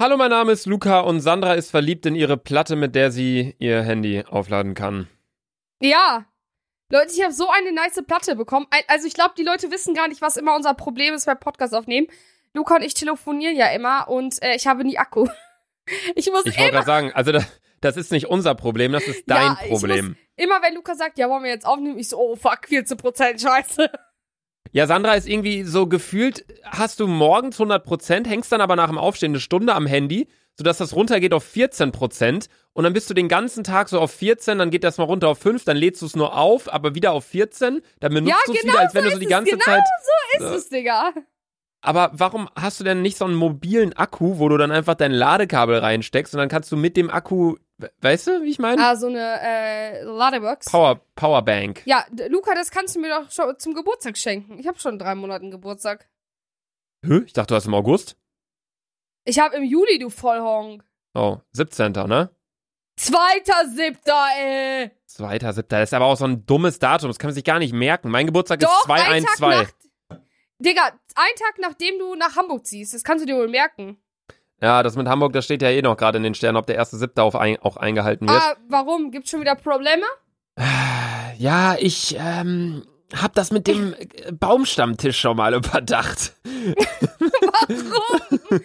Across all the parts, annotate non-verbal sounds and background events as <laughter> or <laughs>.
Hallo, mein Name ist Luca und Sandra ist verliebt in ihre Platte, mit der sie ihr Handy aufladen kann. Ja. Leute, ich habe so eine nice Platte bekommen. Also ich glaube, die Leute wissen gar nicht, was immer unser Problem ist beim Podcast aufnehmen. Luca und ich telefonieren ja immer und äh, ich habe nie Akku. <laughs> Ich muss Ich wollte immer, gerade sagen, also das, das ist nicht unser Problem, das ist dein Ja, ich Problem. immer, wenn Luca sagt, ja, wollen wir jetzt aufnehmen, ich so, oh fuck, 14% Scheiße. Ja, Sandra ist irgendwie so gefühlt, hast du morgens 100%, hängst dann aber nach dem Aufstehen eine Stunde am Handy, sodass das runtergeht auf 14% und dann bist du den ganzen Tag so auf 14, dann geht das mal runter auf 5, dann lädst du es nur auf, aber wieder auf 14, dann benutzt Ja, du es genau wieder, als wenn so du so die ist es, ganze genau Zeit... Ist es, Digga. Aber warum hast du denn nicht so einen mobilen Akku, wo du dann einfach dein Ladekabel reinsteckst und dann kannst du mit dem Akku, weißt du, wie ich meine? Ah, so eine äh, Ladebox. Power, Powerbank. Ja, Luca, das kannst du mir doch schon zum Geburtstag schenken. Ich habe schon drei Monaten Geburtstag. Hä? Ich dachte, du hast im August. Ich habe im Juli, du Vollhonk. Oh, 17. ne? Zweiter Siebter, ey. Zweiter, siebter. Das ist aber auch so ein dummes Datum. Das kann man sich gar nicht merken. Mein Geburtstag Doch, ist ein Tag 212. nach... Digga, ein Tag nachdem du nach Hamburg ziehst. Das kannst du dir wohl merken. Ja, das mit Hamburg, das steht ja eh noch gerade in den Sternen, ob der erste siebte auf ein, auch eingehalten wird. Ah, warum? Gibt's schon wieder Probleme? Ja, ich ähm, hab das mit dem äh, Baumstammtisch schon mal <laughs> überdacht. Warum? <laughs>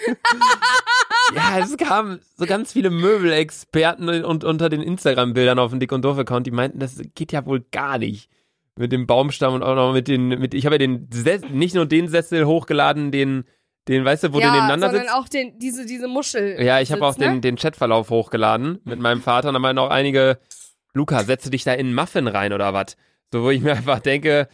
Ja, es kamen so ganz viele Möbelexperten und unter den Instagram-Bildern auf dem Dick und Doof-Account, die meinten, das geht ja wohl gar nicht. Mit dem Baumstamm und auch noch mit den, mit, ich habe ja den, Ses nicht nur den Sessel hochgeladen, den, den, weißt du, wo ja, du nebeneinander sondern sitzt. auch den, diese, diese Muschel. Ja, ich habe auch ne? den, den Chatverlauf hochgeladen <laughs> mit meinem Vater und da meinten auch einige, Luca, setze dich da in einen Muffin rein oder was? So, wo ich mir einfach denke,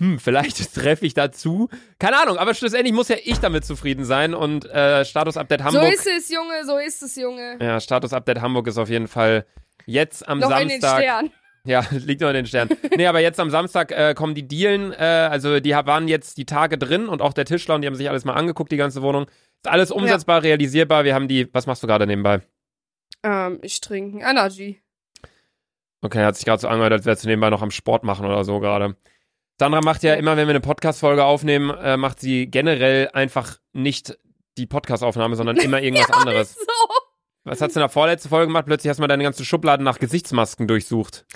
hm, vielleicht <laughs> treffe ich dazu. Keine Ahnung, aber schlussendlich muss ja ich damit zufrieden sein und äh, Status-Update So Hamburg. ist es, Junge, so ist es, Junge. ja, Status-Update Hamburg ist auf jeden Fall jetzt am Noch in den Samstag. Ja, <laughs> liegt noch in den Sternen. nee, aber jetzt am Samstag äh, kommen die Dealen, äh, also die waren jetzt die Tage drin und auch der Tischler und die haben sich alles mal angeguckt, die ganze Wohnung. Ist alles umsetzbar, realisierbar. Wir haben die, was machst du gerade nebenbei? Ähm, ich trinke Energy. Okay, hat sich gerade so angehört, als wärst du nebenbei noch am Sport machen oder so gerade. Sandra macht ja immer, wenn wir eine Podcast-Folge aufnehmen, äh, macht sie generell einfach nicht die Podcast-Aufnahme, sondern <laughs> immer irgendwas anderes. So. Was hast du in der vorletzten Folge gemacht? Plötzlich hast du mal deine ganzen Schubladen nach Gesichtsmasken durchsucht.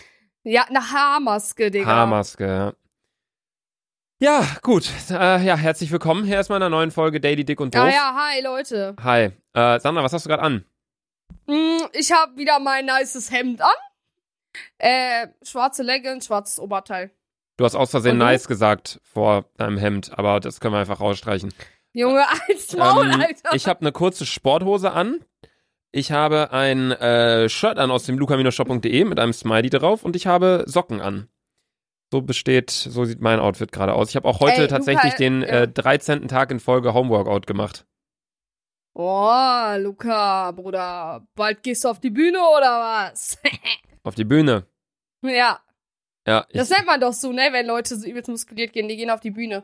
Ja, eine Haarmaske, Digga. Haarmaske, ja. Ja, gut. Äh, ja, herzlich willkommen hier erstmal in einer neuen Folge Daily Dick und Doof. Ah ja, hi, Leute. Hi. Äh, Sandra, was hast du gerade an? Mm, Ich habe wieder mein nices Hemd an. Äh, schwarze Leggings, schwarzes Oberteil. Du hast aus Versehen nice gesagt vor deinem Hemd, aber das können wir einfach rausstreichen. Junge, <laughs> als Maul, Ähm, Alter. ich habe eine kurze Sporthose an. Ich habe ein äh, Shirt an aus dem luca-shop.de mit einem Smiley drauf und ich habe Socken an. So besteht, so sieht mein Outfit gerade aus. Ich habe auch heute Ey, tatsächlich Luca, den ja. äh, 13. Tag in Folge Homeworkout gemacht. Oh, Luca, Bruder. Bald gehst du auf die Bühne oder was? <laughs> Auf die Bühne. ja, Ja, das nennt man doch so, ne? Wenn Leute so übelst muskuliert gehen, die gehen auf die Bühne.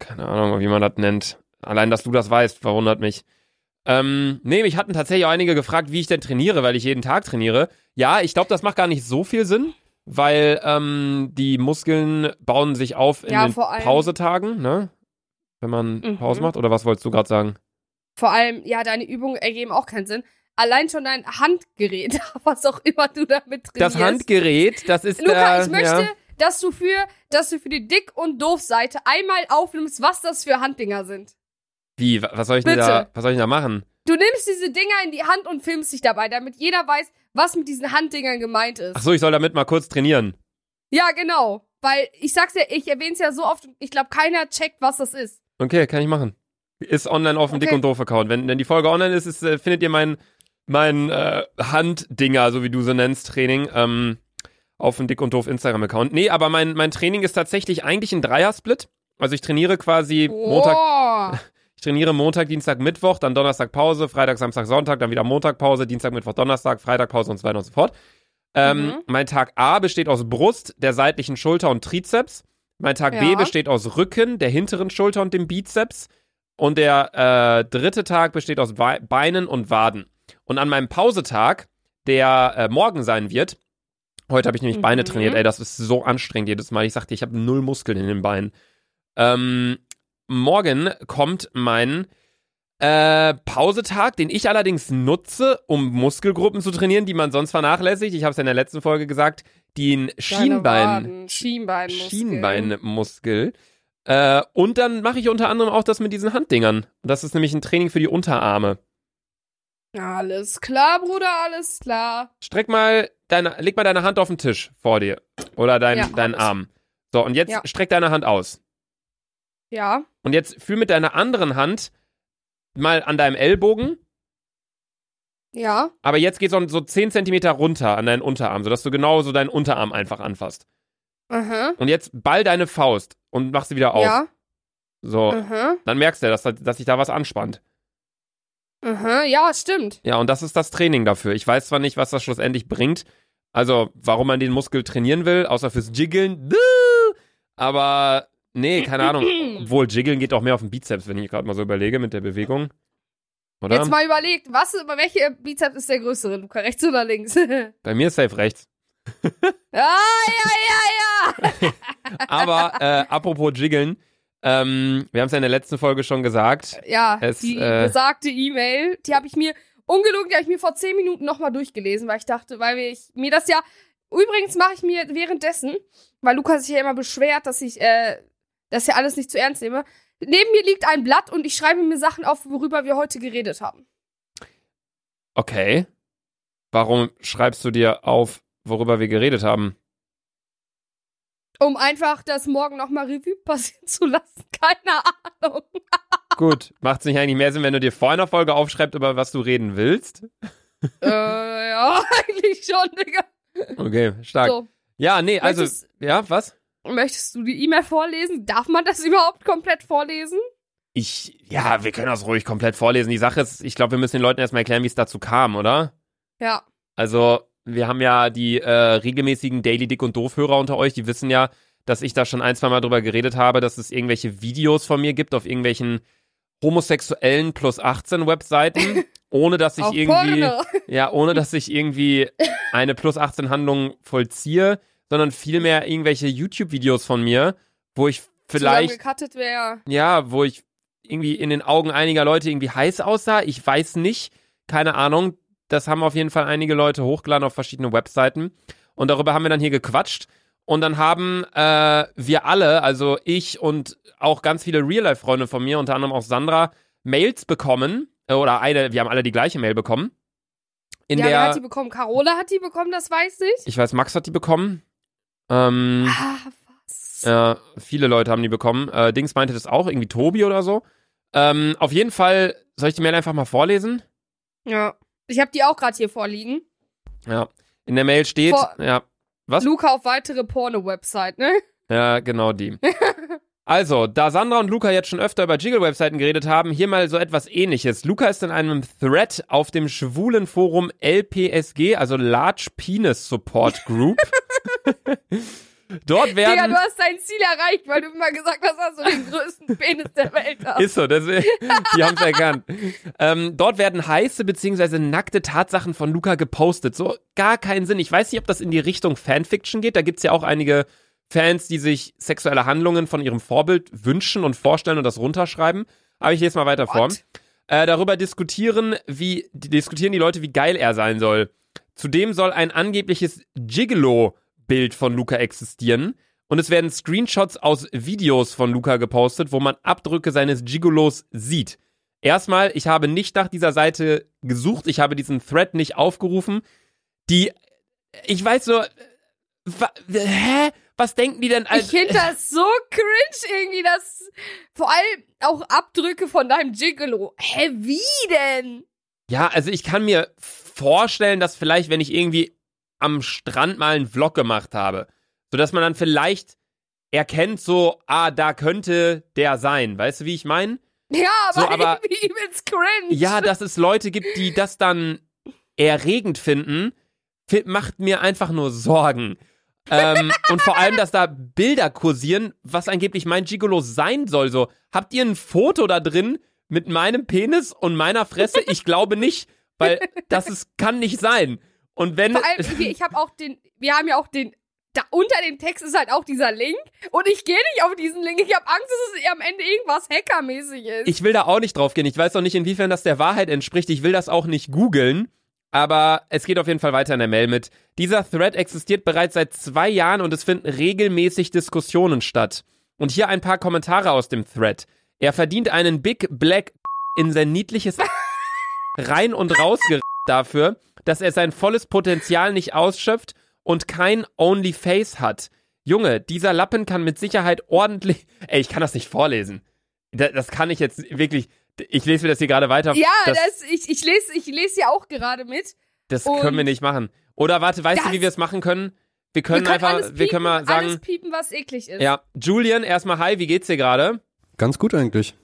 keine Ahnung, wie man das nennt. Allein, dass du das weißt, verwundert mich. Ähm, nee, mich hatten tatsächlich auch einige gefragt, wie ich denn trainiere, weil ich jeden Tag trainiere. Ja, ich glaube, das macht gar nicht so viel Sinn, weil ähm, die Muskeln bauen sich auf in Ja, den Pausetagen, ne? Wenn man Mhm. Pause macht, oder was wolltest du gerade sagen? Vor allem, ja, deine Übungen ergeben auch keinen Sinn. Allein schon dein Handgerät, <laughs> was auch immer du damit trainierst. Das Handgerät, das ist Luca, der, ich möchte, ja. dass du für, dass du für die Dick- und Doof-Seite einmal aufnimmst, was das für Handdinger sind. Wie, wa- was soll ich denn Bitte. da, was soll ich denn da machen? Du nimmst diese Dinger in die Hand und filmst dich dabei, damit jeder weiß, was mit diesen Handdingern gemeint ist. Ach so, ich soll damit mal kurz trainieren. Ja, genau. Weil ich sag's ja, ich erwähne es ja so oft, ich glaube, keiner checkt, was das ist. Okay, kann ich machen. Ist online auf dem Okay. Dick und Doof Account. Wenn, wenn die Folge online ist, ist äh, findet ihr mein, mein äh, Handdinger, so wie du sie nennst, Training, ähm, auf dem Dick und Doof Instagram Account. Nee, aber mein, mein Training ist tatsächlich eigentlich ein Dreiersplit. Also ich trainiere quasi Montag, Oh. ich trainiere Montag, Dienstag, Mittwoch, dann Donnerstag Pause, Freitag, Samstag, Sonntag, dann wieder Montag Pause, Dienstag, Mittwoch, Donnerstag, Freitag Pause und so weiter und so fort. Ähm, Mhm. Mein Tag A besteht aus Brust, der seitlichen Schulter und Trizeps. Mein Tag B Ja. besteht aus Rücken, der hinteren Schulter und dem Bizeps. Und der äh, dritte Tag besteht aus Beinen und Waden. Und an meinem Pausetag, der äh, morgen sein wird, heute habe ich nämlich Beine Mhm. trainiert, ey, das ist so anstrengend jedes Mal. Ich sagte, ich habe null Muskeln in den Beinen. Ähm, morgen kommt mein Äh, Pausetag, den ich allerdings nutze, um Muskelgruppen zu trainieren, die man sonst vernachlässigt. Ich habe es ja in der letzten Folge gesagt, den Schienbein, Schienbeinmuskel. Schienbeinmuskel. Äh, und dann mache ich unter anderem auch das mit diesen Handdingern. Das ist nämlich ein Training für die Unterarme. Alles klar, Bruder, alles klar. Streck mal deine, leg mal deine Hand auf den Tisch vor dir. Oder dein, Ja, deinen. Arm. So, und jetzt Ja. streck deine Hand aus. Ja. Und jetzt fühl mit deiner anderen Hand mal an deinem Ellbogen, Ja. aber jetzt geht so, so 10 Zentimeter runter an deinen Unterarm, sodass du genau so deinen Unterarm einfach anfasst. Aha. Und jetzt ball deine Faust und mach sie wieder auf. Ja. So, Aha. dann merkst du, dass, dass sich da was anspannt. Aha. Ja, stimmt. Ja, und das ist das Training dafür. Ich weiß zwar nicht, was das schlussendlich bringt, also warum man den Muskel trainieren will, außer fürs Jiggeln. Aber nee, keine Ahnung. Obwohl, Jiggeln geht auch mehr auf den Bizeps, wenn ich gerade mal so überlege mit der Bewegung. Oder? Jetzt mal überlegt, was, welche Bizeps ist der größere, Luca? Rechts oder links? <laughs> Bei mir ist safe rechts. ja, ja, ja. <laughs> Aber äh, apropos Jiggeln, ähm, wir haben es ja in der letzten Folge schon gesagt. Ja, Es, die äh, besagte E-Mail, die habe ich mir, ungelogen, die habe ich mir vor zehn Minuten nochmal durchgelesen, weil ich dachte, weil ich mir das ja, übrigens mache ich mir währenddessen, weil Lukas sich ja immer beschwert, dass ich, äh, das ja alles nicht zu ernst nehme. Neben mir liegt ein Blatt und ich schreibe mir Sachen auf, worüber wir heute geredet haben. Okay. Warum schreibst du dir auf, worüber wir geredet haben? Um einfach das morgen nochmal Revue passieren zu lassen. <laughs> Keine Ahnung. Gut, macht es nicht eigentlich mehr Sinn, wenn du dir vor einer Folge aufschreibst, über was du reden willst? äh, ja, <laughs> eigentlich schon, Digga. Okay, stark. So, Ja, nee, also, ja, was? Möchtest du die E-Mail vorlesen? Darf man das <laughs> überhaupt komplett vorlesen? Ich, ja, wir können das ruhig komplett vorlesen. Die Sache ist, ich glaube, wir müssen den Leuten erstmal erklären, wie es dazu kam, oder? Ja. Also, wir haben ja die äh, regelmäßigen Daily Dick und Doof-Hörer unter euch, die wissen ja, dass ich da schon ein, zwei Mal drüber geredet habe, dass es irgendwelche Videos von mir gibt auf irgendwelchen homosexuellen plus 18 Webseiten, <laughs> ohne dass ich irgendwie, Porno. ja, ohne dass ich irgendwie eine plus 18 Handlung vollziehe, sondern vielmehr irgendwelche YouTube-Videos von mir, wo ich vielleicht ja, wo ich irgendwie in den Augen einiger Leute irgendwie heiß aussah. Ich weiß nicht. Keine Ahnung. Das haben auf jeden Fall einige Leute hochgeladen auf verschiedene Webseiten. Und darüber haben wir dann hier gequatscht. Und dann haben äh, wir alle, also ich und auch ganz viele Real-Life-Freunde von mir, unter anderem auch Sandra, Mails bekommen. Äh, oder eine, wir haben alle die gleiche Mail bekommen. In ja, wer der, hat die bekommen? Carola hat die bekommen, das weiß ich. ich weiß, Max hat die bekommen. Ähm, Ah, was? Ja, viele Leute haben die bekommen. Äh, Dings meinte das auch, irgendwie Tobi oder so. Ähm, auf jeden Fall, soll ich die Mail einfach mal vorlesen? Ja. Ich habe die auch gerade hier vorliegen. Ja. In der Mail steht, Vor- ja, Was? Luca auf weitere Porno-Website, ne? ja, genau die. <laughs> Also, da Sandra und Luca jetzt schon öfter über Jiggle-Webseiten geredet haben, hier mal so etwas ähnliches. Luca ist in einem Thread auf dem schwulen Forum LPSG, also Large Penis Support Group. <laughs> <laughs> Dort werden. Digga, du hast dein Ziel erreicht, weil du immer gesagt hast, dass du den größten Penis der Welt hast. <laughs> Ist so, das, die haben es erkannt. Ähm, dort werden heiße beziehungsweise nackte Tatsachen von Luca gepostet. So gar keinen Sinn. Ich weiß nicht, ob das in die Richtung Fanfiction geht. Da gibt's ja auch einige Fans, die sich sexuelle Handlungen von ihrem Vorbild wünschen und vorstellen und das runterschreiben. Aber ich lese mal weiter vor. What? Äh, darüber diskutieren, wie die, diskutieren die Leute, wie geil er sein soll. Zudem soll ein angebliches Gigolo-Bild von Luca existieren. Und es werden Screenshots aus Videos von Luca gepostet, wo man Abdrücke seines Gigolos sieht. Erstmal, ich habe nicht nach dieser Seite gesucht, ich habe diesen Thread nicht aufgerufen. Die, ich weiß so, hä? Was denken die denn Ich als, finde das so cringe irgendwie, dass vor allem auch Abdrücke von deinem Gigolo. Hä, wie denn? Ja, also ich kann mir vorstellen, dass vielleicht, wenn ich irgendwie am Strand mal einen Vlog gemacht habe, sodass man dann vielleicht erkennt, so, ah, da könnte der sein. Weißt du, wie ich meine? Ja, aber, So, aber- <laughs> irgendwie übelst cringe. Ja, dass es Leute gibt, die das dann erregend finden, fi- macht mir einfach nur Sorgen. ähm, <laughs> und vor allem, dass da Bilder kursieren, was angeblich mein Gigolo sein soll. So, habt ihr ein Foto da drin mit meinem Penis und meiner Fresse? Ich glaube nicht, weil das ist, kann nicht sein. Und wenn Vor allem, ich, habe auch den, wir haben ja auch den da unter dem Text ist halt auch dieser Link und ich gehe nicht auf diesen Link. Ich habe Angst, dass es am Ende irgendwas hackermäßig ist. Ich will da auch nicht drauf gehen. Ich weiß auch nicht, inwiefern das der Wahrheit entspricht. Ich will das auch nicht googeln. Aber es geht auf jeden Fall weiter in der Mail mit. Dieser Thread existiert bereits seit zwei Jahren und es finden regelmäßig Diskussionen statt. Und hier ein paar Kommentare aus dem Thread. Er verdient einen Big Black in sein niedliches <laughs> rein und raus dafür, dass er sein volles Potenzial nicht ausschöpft und kein Only Face hat. Junge, dieser Lappen kann mit Sicherheit ordentlich. Ey, ich kann das nicht vorlesen. Das, das kann ich jetzt wirklich. Ich lese mir das hier gerade weiter. Ja, das, das, ich, ich lese ich lese ja auch gerade mit. das und- können wir nicht machen. Oder warte, weißt du, wie wir es machen können? Wir können, wir können einfach, alles piepen, wir können mal sagen, alles piepen, was eklig ist. ja, Julian, erstmal hi, wie geht's dir gerade? Ganz gut eigentlich.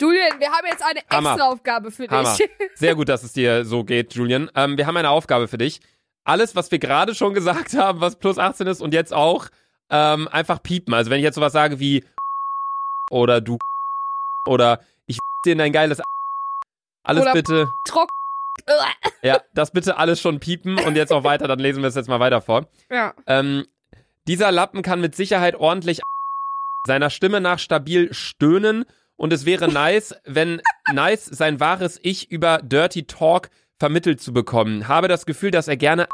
Julian, wir haben jetzt eine Hammer. extra Aufgabe für Hammer. dich. <laughs> Sehr gut, dass es dir so geht, Julian. Ähm, wir haben eine Aufgabe für dich. Alles, was wir gerade schon gesagt haben, was plus 18 ist und jetzt auch, ähm, einfach piepen. Also wenn ich jetzt sowas sage wie oder du oder ich dir in dein geiles alles Oder- bitte, Trock. ja, das bitte alles schon piepen und jetzt auch weiter, dann lesen wir es jetzt mal weiter vor. Ja. Ähm, dieser Lappen kann mit Sicherheit ordentlich seiner Stimme nach stabil stöhnen und es wäre nice, wenn nice sein wahres Ich über Dirty Talk vermittelt zu bekommen. Habe das Gefühl, dass er gerne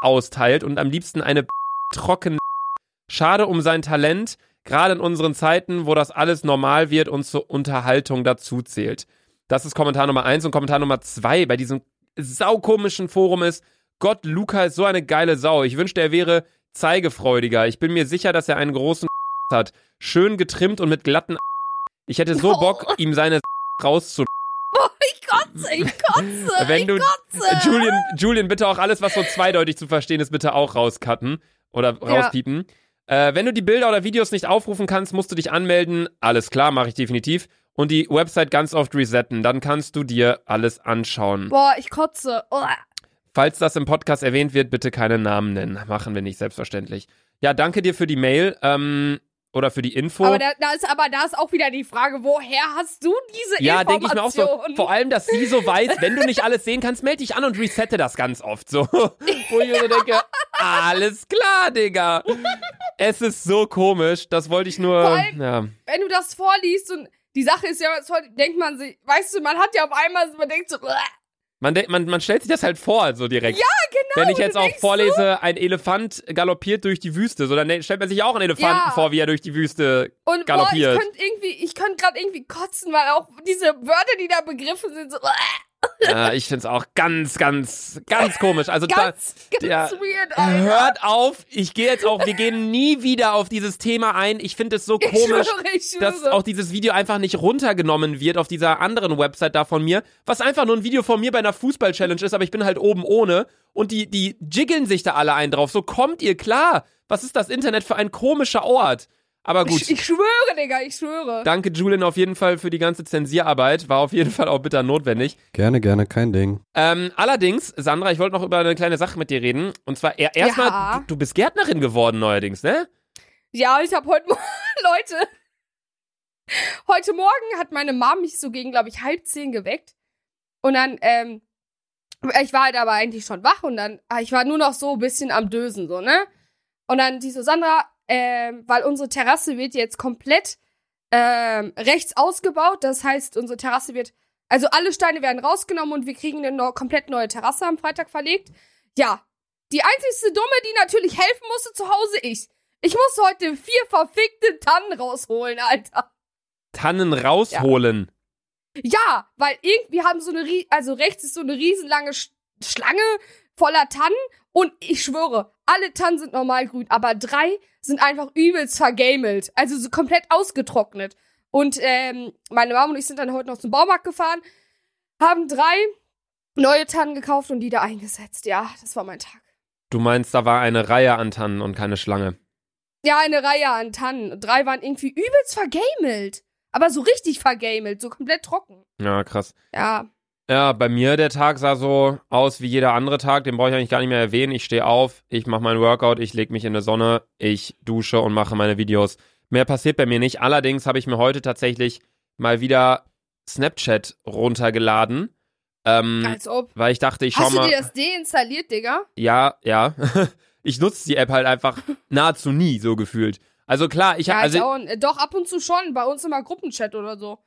austeilt und am liebsten eine trockene Schade um sein Talent, gerade in unseren Zeiten, wo das alles normal wird und zur Unterhaltung dazu zählt. Das ist Kommentar Nummer eins und Kommentar Nummer zwei bei diesem saukomischen Forum ist, Gott, Luca ist so eine geile Sau. Ich wünschte, er wäre zeigefreudiger. Ich bin mir sicher, dass er einen großen hat. Schön getrimmt und mit glatten Ich hätte so Bock, ihm seine <laughs> <laughs> rauszu... Oh, ich kotze, ich kotze, <laughs> Wenn ich du, kotze. Julian, Julian, bitte auch alles, was so zweideutig zu verstehen ist, bitte auch rauscutten oder Ja. rauspiepen. Äh, wenn du die Bilder oder Videos nicht aufrufen kannst, musst du dich anmelden. Alles klar, mache ich definitiv. Und die Website ganz oft resetten. Dann kannst du dir alles anschauen. Boah, ich kotze. Oh. Falls das im Podcast erwähnt wird, bitte keine Namen nennen. Machen wir nicht, selbstverständlich. Ja, danke dir für die Mail ähm, oder für die Info. Aber da, da ist aber da ist auch wieder die Frage, woher hast du diese ja, denke ich mir auch so. Vor allem, dass sie so weiß, wenn du nicht alles sehen kannst, melde dich an und resette das ganz oft so. Wo ich mir so denke, alles klar, Digga. Es ist so komisch. Das wollte ich nur. Vor allem- ja. Wenn du das vorliest und die Sache ist ja, denkt man sich, weißt du, man hat ja auf einmal, man denkt so. Man, man, man stellt sich das halt vor, so direkt. ja, genau. Wenn ich jetzt auch vorlese, ein Elefant galoppiert durch die Wüste, so dann stellt man sich auch einen Elefanten Ja. vor, wie er durch die Wüste. so, und galoppiert. boah, ich könnte irgendwie, ich könnte gerade irgendwie kotzen, weil auch diese Wörter, die da begriffen sind, so, "Bäh." <laughs> Ja, ich find's auch ganz, ganz, ganz komisch. Also da, ganz, ganz der- weird, Alter. hört auf. Ich gehe jetzt auch, wir gehen nie wieder auf dieses Thema ein. Ich finde es so Ich komisch. schwöre, ich schwöre. dass auch dieses Video einfach nicht runtergenommen wird auf dieser anderen Website da von mir, was einfach nur ein Video von mir bei einer Fußball-Challenge ist, aber ich bin halt oben ohne und die, die jiggeln sich da alle ein drauf. So kommt ihr klar. Was ist das Internet für ein komischer Ort? Aber gut. ich, ich schwöre, Digga, ich schwöre. Danke, Julian, auf jeden Fall für die ganze Zensierarbeit. War auf jeden Fall auch bitter notwendig. Gerne, gerne, kein Ding. Ähm, allerdings, Sandra, ich wollte noch über eine kleine Sache mit dir reden. Und zwar er- erstmal, Ja. du, du bist Gärtnerin geworden neuerdings, ne? Ja, ich habe heute Morgen, <laughs> Leute, heute Morgen hat meine Mom mich so gegen, glaube ich, halb zehn geweckt. Und dann, ähm, ich war halt aber eigentlich schon wach und dann, ah, ich war nur noch so ein bisschen am Dösen, so, ne? Und dann die so, Sandra, ähm, weil unsere Terrasse wird jetzt komplett ähm, rechts ausgebaut. Das heißt, unsere Terrasse wird, also alle Steine werden rausgenommen und wir kriegen eine neu, komplett neue Terrasse am Freitag verlegt. Ja, die einzigste Dumme, die natürlich helfen musste zu Hause, ich. Ich musste heute vier verfickte Tannen rausholen, Alter. Tannen rausholen. Ja, weil irgendwie haben so eine, also rechts ist so eine riesenlange Sch Schlange voller Tannen und ich schwöre, alle Tannen sind normal grün, aber drei sind einfach übelst vergamelt, also so komplett ausgetrocknet. Und ähm, meine Mama und ich sind dann heute noch zum Baumarkt gefahren, haben drei neue Tannen gekauft und die da eingesetzt. Ja, das war mein Tag. Du meinst, da war eine Reihe an Tannen und keine Schlange. Ja, eine Reihe an Tannen. Drei waren irgendwie übelst vergamelt. Aber so richtig vergamelt, so komplett trocken. Ja, krass. Ja. Ja, bei mir der Tag sah so aus wie jeder andere Tag, den brauche ich eigentlich gar nicht mehr erwähnen. Ich stehe auf, ich mache mein Workout, ich lege mich in die Sonne, ich dusche und mache meine Videos. Mehr passiert bei mir nicht. Allerdings habe ich mir heute tatsächlich mal wieder Snapchat runtergeladen. Ähm, Als ob. weil ich dachte, ich schau Hast du mal. dir das deinstalliert, Digga? Ja, ja. <laughs> ich nutze die App halt einfach <laughs> nahezu nie, so gefühlt. Also klar, ich Ja, habe, ich also äh, doch ab und zu schon, bei uns immer Gruppenchat oder so.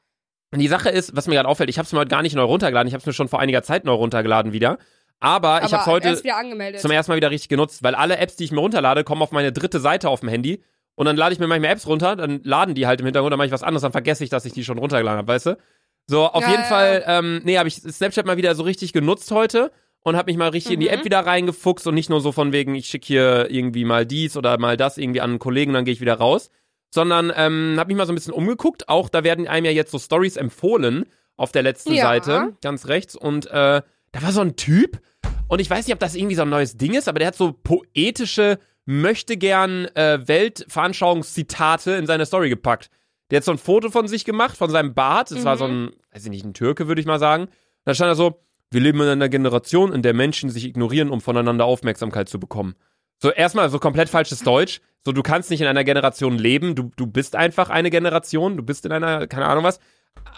Die Sache ist, was mir gerade auffällt, ich habe es mir heute gar nicht neu runtergeladen, ich habe es mir schon vor einiger Zeit neu runtergeladen wieder. Aber, ich Aber habe es heute erst zum ersten Mal wieder richtig genutzt, weil alle Apps, die ich mir runterlade, kommen auf meine dritte Seite auf dem Handy. Und dann lade ich mir manchmal Apps runter, dann laden die halt im Hintergrund, dann mache ich was anderes, dann vergesse ich, dass ich die schon runtergeladen habe, weißt du? So, auf Ja, jeden ja, Fall, ähm, nee, habe ich Snapchat mal wieder so richtig genutzt heute und habe mich mal richtig in die Mhm. App wieder reingefuchst und nicht nur so von wegen, ich schicke hier irgendwie mal dies oder mal das irgendwie an einen Kollegen, dann gehe ich wieder raus, sondern ähm, habe mich mal so ein bisschen umgeguckt. Auch da werden einem ja jetzt so Stories empfohlen auf der letzten Ja. Seite, ganz rechts und äh, da war so ein Typ und ich weiß nicht, ob das irgendwie so ein neues Ding ist, aber der hat so poetische möchte gern äh, Weltveranschauungszitate in seine Story gepackt. Der hat so ein Foto von sich gemacht, von seinem Bart. Das war so ein, weiß ich nicht, ein Türke, würde ich mal sagen. Da stand er so, wir leben in einer Generation, in der Menschen sich ignorieren, um voneinander Aufmerksamkeit zu bekommen. So, erstmal so komplett falsches Deutsch. So, du kannst nicht in einer Generation leben. Du, du bist einfach eine Generation. Du bist in einer, keine Ahnung was.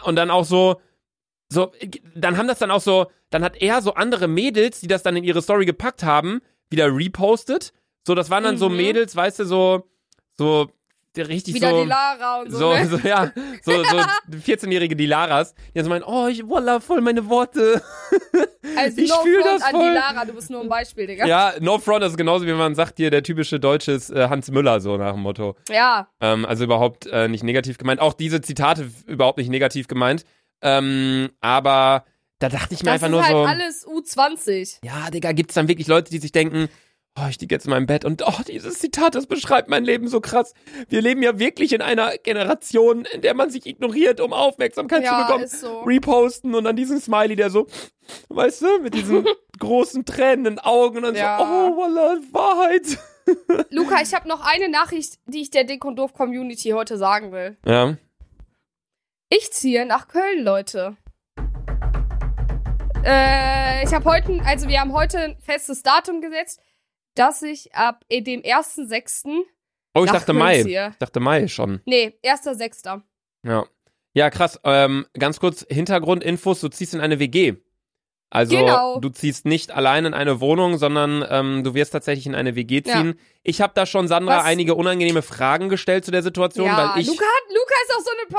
Und dann auch so, so, dann haben das dann auch so, dann hat er so andere Mädels, die das dann in ihre Story gepackt haben, wieder repostet. So, das waren dann so Mhm. Mädels, weißt du, so, so, der richtig Wieder so. die Lara und so. So, ne? so, ja, so, so <laughs> 14-jährige Dilaras, die dann so meinen, oh, ich, voila, voll meine Worte. <laughs> also ich no fühl front das an voll. die Lara, du bist nur ein Beispiel, Digga. Ja, no front, das ist genauso, wie man sagt hier, der typische deutsche ist, äh, Hans Müller, so nach dem Motto. Ja. Ähm, also überhaupt äh, nicht negativ gemeint. Auch diese Zitate überhaupt nicht negativ gemeint. Ähm, aber da dachte ich mir Das einfach ist nur halt so, alles U20. ja, Digga, gibt's dann wirklich Leute, die sich denken, oh, ich liege jetzt in meinem Bett und oh, dieses Zitat, das beschreibt mein Leben so krass. Wir leben ja wirklich in einer Generation, in der man sich ignoriert, um Aufmerksamkeit zu Ja, bekommen. ist so. Reposten und dann diesen Smiley, der so, weißt du, mit diesen <laughs> großen tränenden Augen und dann Ja. so, oh, Wallah, Wahrheit. <laughs> Luca, ich habe noch eine Nachricht, die ich der Dick und Doof Community heute sagen will. Ja. Ich ziehe nach Köln, Leute. Äh, ich habe heute, also wir haben heute ein festes Datum gesetzt, dass ich ab äh, dem 1.6. Oh, ich dachte Mai. Ich dachte Mai schon. Nee, 1.6. Ja. Ja, krass. Ähm, ganz kurz Hintergrundinfos, du ziehst in eine WG. Also Genau. du ziehst nicht allein in eine Wohnung, sondern ähm, du wirst tatsächlich in eine WG Ja. ziehen. Ich habe da schon Sandra Was- einige unangenehme Fragen gestellt zu der Situation, Ja, weil ich Luca, hat, Luca ist auch so eine. Po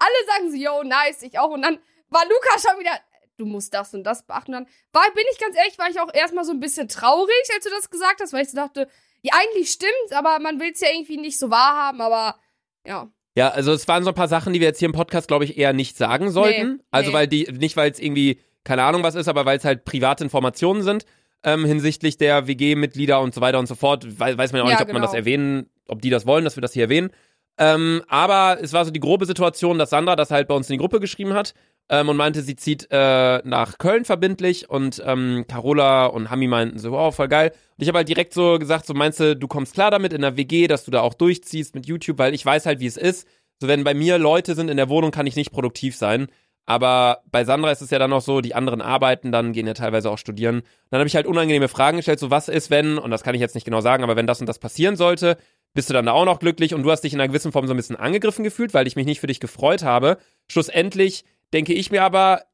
Alle sagen so, yo, nice, ich auch. Und dann war Luca schon wieder. Du musst das und das beachten. Dann war, bin ich ganz ehrlich, war ich auch erstmal so ein bisschen traurig, als du das gesagt hast, weil ich so dachte, ja, eigentlich stimmt's, aber man will es ja irgendwie nicht so wahrhaben, aber ja. Ja, also es waren so ein paar Sachen, die wir jetzt hier im Podcast, glaube ich, eher nicht sagen sollten. Nee, also nee. weil die, nicht weil es irgendwie, keine Ahnung was ist, aber weil es halt private Informationen sind, ähm, hinsichtlich der WG-Mitglieder und so weiter und so fort. Weiß, weiß man ja auch Ja, nicht, ob man das genau. erwähnen, ob die das wollen, dass wir das hier erwähnen. Ähm, aber es war so die grobe Situation, dass Sandra das halt bei uns in die Gruppe geschrieben hat ähm, und meinte, sie zieht äh, nach Köln verbindlich und ähm, Carola und Hami meinten so, wow, voll geil. Und ich habe halt direkt so gesagt, so meinst du, du kommst klar damit in der WG, dass du da auch durchziehst mit YouTube, weil ich weiß halt, wie es ist. So, wenn bei mir Leute sind in der Wohnung, kann ich nicht produktiv sein. Aber bei Sandra ist es ja dann auch so, die anderen arbeiten dann, gehen ja teilweise auch studieren. Dann habe ich halt unangenehme Fragen gestellt, so was ist, wenn, und das kann ich jetzt nicht genau sagen, aber wenn das und das passieren sollte, bist du dann da auch noch glücklich und du hast dich in einer gewissen Form so ein bisschen angegriffen gefühlt, weil ich mich nicht für dich gefreut habe. Schlussendlich denke ich mir aber,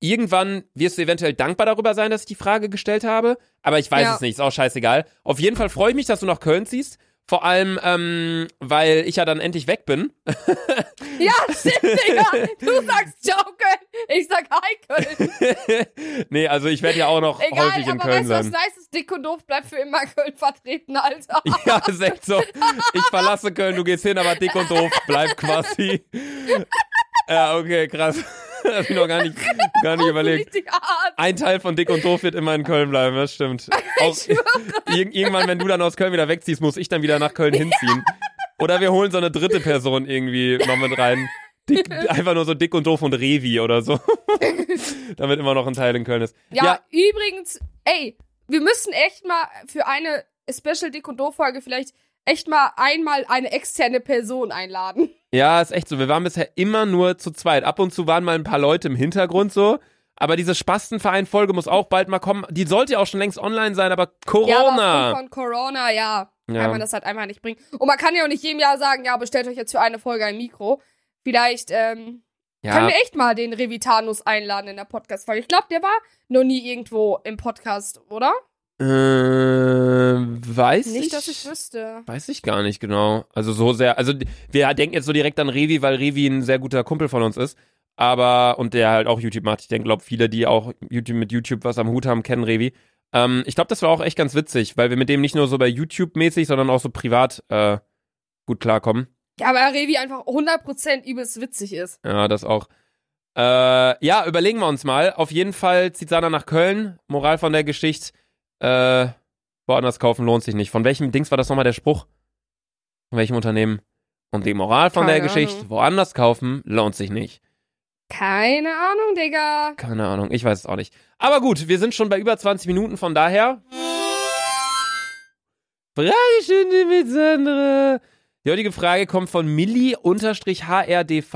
irgendwann wirst du eventuell dankbar darüber sein, dass ich die Frage gestellt habe, aber ich weiß Ja. es nicht, ist auch scheißegal. Auf jeden Fall freue ich mich, dass du nach Köln ziehst. Vor allem, ähm, weil ich ja dann endlich weg bin. <laughs> Ja, stimmt, Digga. Du sagst Ciao, Köln. Ich sag Hi, Köln. <laughs> nee, also ich werde ja auch noch Egal, häufig in aber Köln weißt du, was sein. nice ist? Dick und doof bleibt für immer Köln vertreten, Alter. <laughs> Ja, ist echt so. Ich verlasse Köln, du gehst hin, aber dick und doof bleibt quasi. Ja, okay, krass. <laughs> Hab ich noch gar nicht, gar nicht überlegt. Ein Teil von Dick und Doof wird immer in Köln bleiben, das stimmt. <laughs> Auch, ir irgendwann, wenn du dann aus Köln wieder wegziehst, muss ich dann wieder nach Köln hinziehen. Oder wir holen so eine dritte Person irgendwie noch mit rein. Dick, einfach nur so Dick und Doof und Revi oder so. <laughs> Damit immer noch ein Teil in Köln ist. Ja, übrigens, ey, wir müssen echt mal für eine Special Dick und Doof Folge vielleicht echt mal einmal eine externe Person einladen. Ja, ist echt so. Wir waren bisher immer nur zu zweit. Ab und zu waren mal ein paar Leute im Hintergrund so. Aber diese Spastenverein-Folge muss auch bald mal kommen. Die sollte ja auch schon längst online sein, aber Ja, aber Corona. von Corona, ja, Ja. kann man das halt einfach nicht bringen. Und man kann ja auch nicht jedem Jahr sagen, ja, bestellt euch jetzt für eine Folge ein Mikro. Vielleicht ähm, Ja, können wir echt mal den Revitanus einladen in der Podcast-Folge. Ich glaube, der war noch nie irgendwo im Podcast, oder? Äh, weiß ich. Nicht, dass ich wüsste. Weiß ich gar nicht genau. Also so sehr, also wir denken jetzt so direkt an Revi, weil Revi ein sehr guter Kumpel von uns ist. Aber, und der halt auch YouTube macht. Ich denke, glaube, viele, die auch YouTube, mit YouTube was am Hut haben, kennen Revi. Ähm, ich glaube, das war auch echt ganz witzig, weil wir mit dem nicht nur so bei YouTube mäßig, sondern auch so privat äh, gut klarkommen. Ja, aber Revi einfach 100% übelst witzig ist. Ja, das auch. Äh, ja, überlegen wir uns mal. Auf jeden Fall zieht Sana nach Köln. Moral von der Geschichte. Äh, woanders kaufen lohnt sich nicht. Von welchem Dings war das nochmal der Spruch? Von welchem Unternehmen? Und die Moral von Keine der Geschichte, Ahnung. woanders kaufen, lohnt sich nicht. Keine Ahnung, Digga. Keine Ahnung, ich weiß es auch nicht. Aber gut, wir sind schon bei über 20 Minuten, von daher. Fragestunde mit Sandra. Die heutige Frage kommt von Milli-HRDV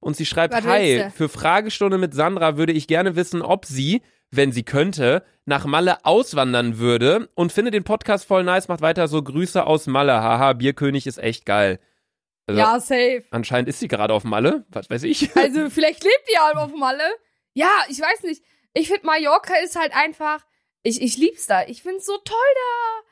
und sie schreibt: Hi, für Fragestunde mit Sandra würde ich gerne wissen, ob sie, wenn sie könnte, nach Malle auswandern würde und finde den Podcast voll nice, macht weiter so Grüße aus Malle. Haha, Bierkönig ist echt geil. Also, Ja, safe. Anscheinend ist sie gerade auf Malle, was weiß ich. <laughs> Also, vielleicht lebt ihr halt auf Malle. Ja, ich weiß nicht. Ich finde, Mallorca ist halt einfach. Ich, ich lieb's da. Ich find's so toll da.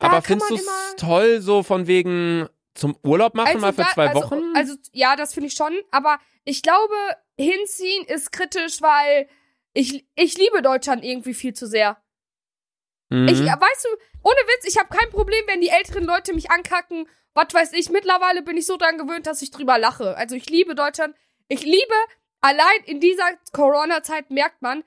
Da Aber findest du es toll, so von wegen zum Urlaub machen, mal für da- zwei also, Wochen? Also, ja, das finde ich schon. Aber ich glaube, hinziehen ist kritisch, weil ich, ich liebe Deutschland irgendwie viel zu sehr. Mhm. Ich, weißt du, ohne Witz, ich habe kein Problem, wenn die älteren Leute mich ankacken. Was weiß ich, mittlerweile bin ich so dran gewöhnt, dass ich drüber lache. Also ich liebe Deutschland. Ich liebe, allein in dieser Corona-Zeit merkt man,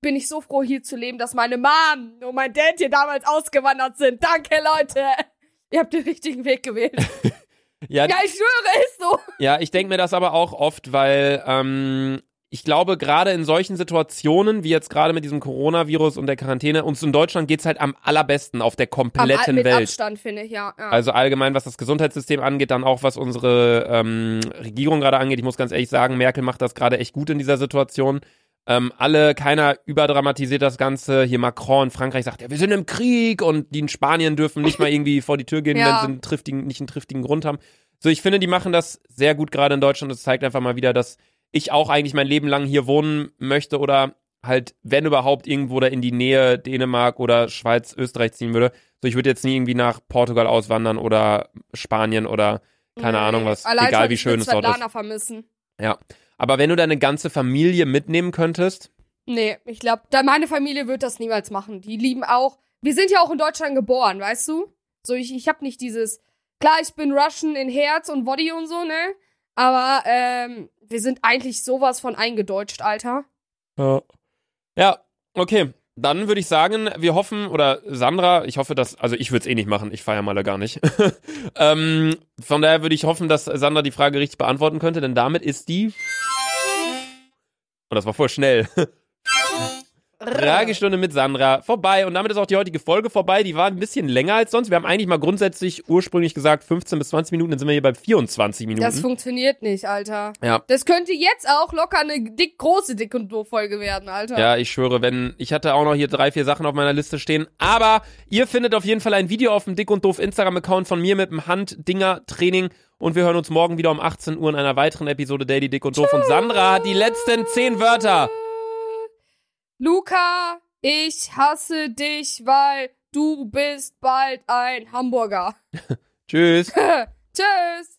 bin ich so froh, hier zu leben, dass meine Mom und mein Dad hier damals ausgewandert sind. Danke, Leute. <laughs> Ihr habt den richtigen Weg gewählt. <laughs> ja, ja, ich schwöre, ist so. ja, ich denke mir das aber auch oft, weil ähm, ich glaube, gerade in solchen Situationen, wie jetzt gerade mit diesem Coronavirus und der Quarantäne, uns in Deutschland geht's halt am allerbesten auf der kompletten Am, mit Welt. Abstand, finde ich, ja. ja. Also allgemein, was das Gesundheitssystem angeht, dann auch was unsere ähm, Regierung gerade angeht. Ich muss ganz ehrlich sagen, Merkel macht das gerade echt gut in dieser Situation. Ähm, alle, keiner überdramatisiert das Ganze. Hier Macron in Frankreich sagt, ja, wir sind im Krieg und die in Spanien dürfen nicht mal <laughs> irgendwie vor die Tür gehen, Ja. wenn sie einen triftigen, nicht einen triftigen Grund haben. So, ich finde, die machen das sehr gut gerade in Deutschland. Das zeigt einfach mal wieder, dass ich auch eigentlich mein Leben lang hier wohnen möchte oder halt, wenn überhaupt, irgendwo da in die Nähe Dänemark oder Schweiz, Österreich ziehen würde. So, ich würde jetzt nie irgendwie nach Portugal auswandern oder Spanien oder keine Nee. Ahnung was, Allein egal wie schön es dort ist. Vermissen. Aber wenn du deine ganze Familie mitnehmen könntest, Nee, ich glaube, meine Familie wird das niemals machen. Die lieben auch. Wir sind ja auch in Deutschland geboren, weißt du? So, ich, ich habe nicht dieses. Klar, ich bin Russian in Herz und Body und so, ne? Aber ähm, wir sind eigentlich sowas von eingedeutscht, Alter. Ja. Ja, okay. Dann würde ich sagen, wir hoffen, oder Sandra, ich hoffe, dass, also ich würde es eh nicht machen, ich feiere Malle gar nicht. <laughs> ähm, von daher würde ich hoffen, dass Sandra die Frage richtig beantworten könnte, denn damit ist die. Und das war voll schnell. Fragestunde mit Sandra vorbei. Und damit ist auch die heutige Folge vorbei. Die war ein bisschen länger als sonst. Wir haben eigentlich mal grundsätzlich ursprünglich gesagt 15 bis 20 Minuten, dann sind wir hier bei 24 Minuten. Das funktioniert nicht, Alter. Ja. Das könnte jetzt auch locker eine dick, große Dick und Doof Folge werden, Alter. Ja, ich schwöre, wenn ich hatte auch noch hier drei, vier Sachen auf meiner Liste stehen. Aber ihr findet auf jeden Fall ein Video auf dem Dick und Doof Instagram-Account von mir mit dem Handdinger-Training. Und wir hören uns morgen wieder um 18 Uhr in einer weiteren Episode Daily Dick und Doof. Und Sandra hat die letzten zehn Wörter. Luca, ich hasse dich, weil du bist bald ein Hamburger. <laughs> Tschüss. <laughs> Tschüss.